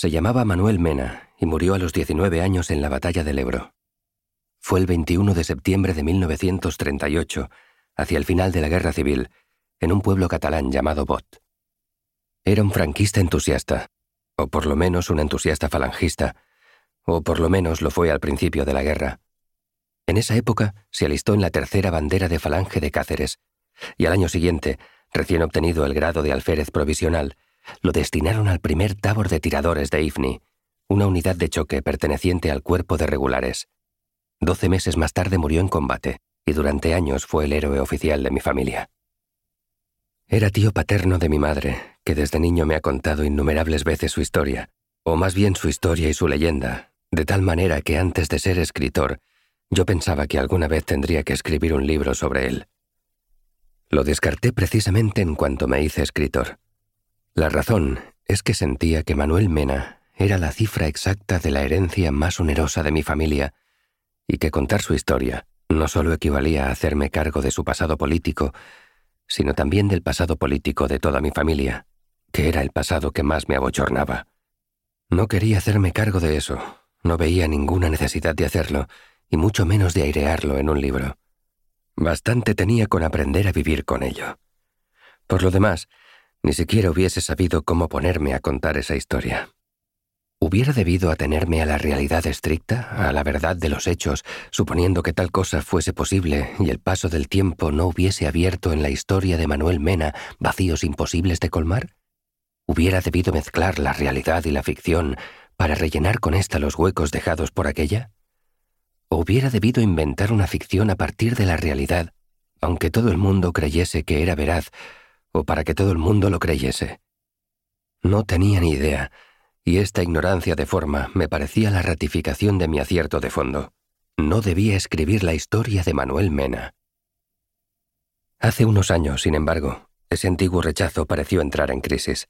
Se llamaba Manuel Mena y murió a los 19 años en la batalla del Ebro. Fue el 21 de septiembre de 1938, hacia el final de la Guerra Civil, en un pueblo catalán llamado Bot. Era un franquista entusiasta, o por lo menos un entusiasta falangista, o por lo menos lo fue al principio de la guerra. En esa época se alistó en la tercera bandera de Falange de Cáceres, y al año siguiente, recién obtenido el grado de alférez provisional, lo destinaron al primer tabor de tiradores de IFNI, una unidad de choque perteneciente al cuerpo de regulares. Doce meses más tarde murió en combate, y durante años fue el héroe oficial de mi familia. Era tío paterno de mi madre, que desde niño me ha contado innumerables veces su historia, o más bien su historia y su leyenda, de tal manera que antes de ser escritor, yo pensaba que alguna vez tendría que escribir un libro sobre él. Lo descarté precisamente en cuanto me hice escritor. La razón es que sentía que Manuel Mena era la cifra exacta de la herencia más onerosa de mi familia, y que contar su historia no solo equivalía a hacerme cargo de su pasado político, sino también del pasado político de toda mi familia, que era el pasado que más me abochornaba. No quería hacerme cargo de eso, no veía ninguna necesidad de hacerlo, y mucho menos de airearlo en un libro. Bastante tenía con aprender a vivir con ello. Por lo demás, ni siquiera hubiese sabido cómo ponerme a contar esa historia. ¿Hubiera debido atenerme a la realidad estricta, a la verdad de los hechos, suponiendo que tal cosa fuese posible y el paso del tiempo no hubiese abierto en la historia de Manuel Mena vacíos imposibles de colmar? ¿Hubiera debido mezclar la realidad y la ficción para rellenar con ésta los huecos dejados por aquella? ¿O hubiera debido inventar una ficción a partir de la realidad, aunque todo el mundo creyese que era veraz, o para que todo el mundo lo creyese? No tenía ni idea, y esta ignorancia de forma me parecía la ratificación de mi acierto de fondo. No debía escribir la historia de Manuel Mena. Hace unos años, sin embargo, ese antiguo rechazo pareció entrar en crisis.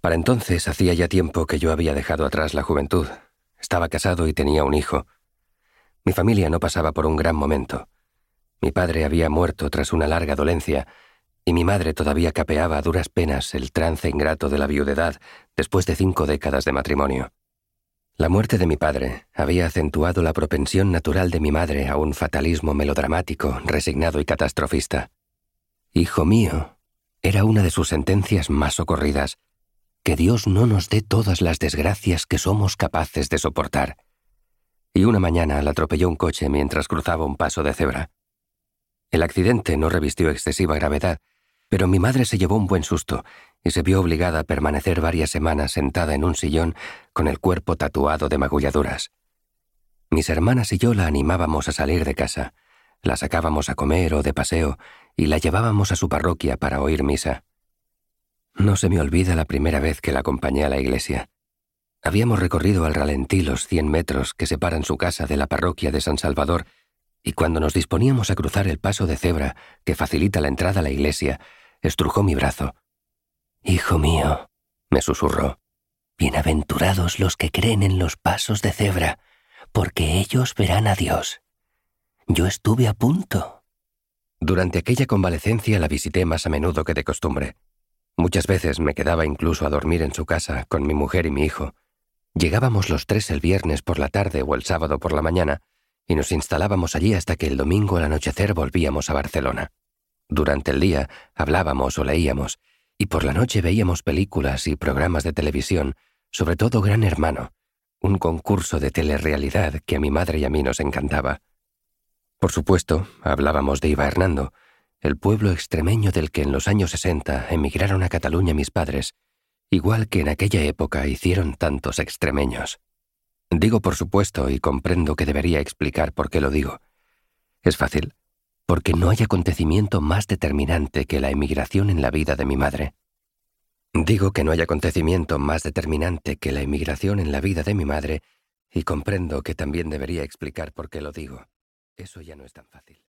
Para entonces hacía ya tiempo que yo había dejado atrás la juventud. Estaba casado y tenía un hijo, mi familia no pasaba por un gran momento. Mi padre había muerto tras una larga dolencia, y mi madre todavía capeaba a duras penas el trance ingrato de la viudedad después de cinco décadas de matrimonio. La muerte de mi padre había acentuado la propensión natural de mi madre a un fatalismo melodramático, resignado y catastrofista. Hijo mío, era una de sus sentencias más socorridas, que Dios no nos dé todas las desgracias que somos capaces de soportar y una mañana la atropelló un coche mientras cruzaba un paso de cebra. El accidente no revistió excesiva gravedad, pero mi madre se llevó un buen susto y se vio obligada a permanecer varias semanas sentada en un sillón con el cuerpo tatuado de magulladuras. Mis hermanas y yo la animábamos a salir de casa, la sacábamos a comer o de paseo y la llevábamos a su parroquia para oír misa. No se me olvida la primera vez que la acompañé a la iglesia. Habíamos recorrido al ralentí los cien metros que separan su casa de la parroquia de San Salvador, y cuando nos disponíamos a cruzar el paso de cebra que facilita la entrada a la iglesia, estrujó mi brazo. Hijo mío, me susurró, bienaventurados los que creen en los pasos de cebra, porque ellos verán a Dios. Yo estuve a punto. Durante aquella convalecencia la visité más a menudo que de costumbre. Muchas veces me quedaba incluso a dormir en su casa con mi mujer y mi hijo, Llegábamos los tres el viernes por la tarde o el sábado por la mañana y nos instalábamos allí hasta que el domingo al anochecer volvíamos a Barcelona. Durante el día hablábamos o leíamos, y por la noche veíamos películas y programas de televisión, sobre todo Gran Hermano, un concurso de telerrealidad que a mi madre y a mí nos encantaba. Por supuesto, hablábamos de Iba Hernando, el pueblo extremeño del que en los años sesenta emigraron a Cataluña mis padres, igual que en aquella época hicieron tantos extremeños. Digo por supuesto y comprendo que debería explicar por qué lo digo. Es fácil, porque no hay acontecimiento más determinante que la emigración en la vida de mi madre. Digo que no hay acontecimiento más determinante que la emigración en la vida de mi madre, y comprendo que también debería explicar por qué lo digo. Eso ya no es tan fácil.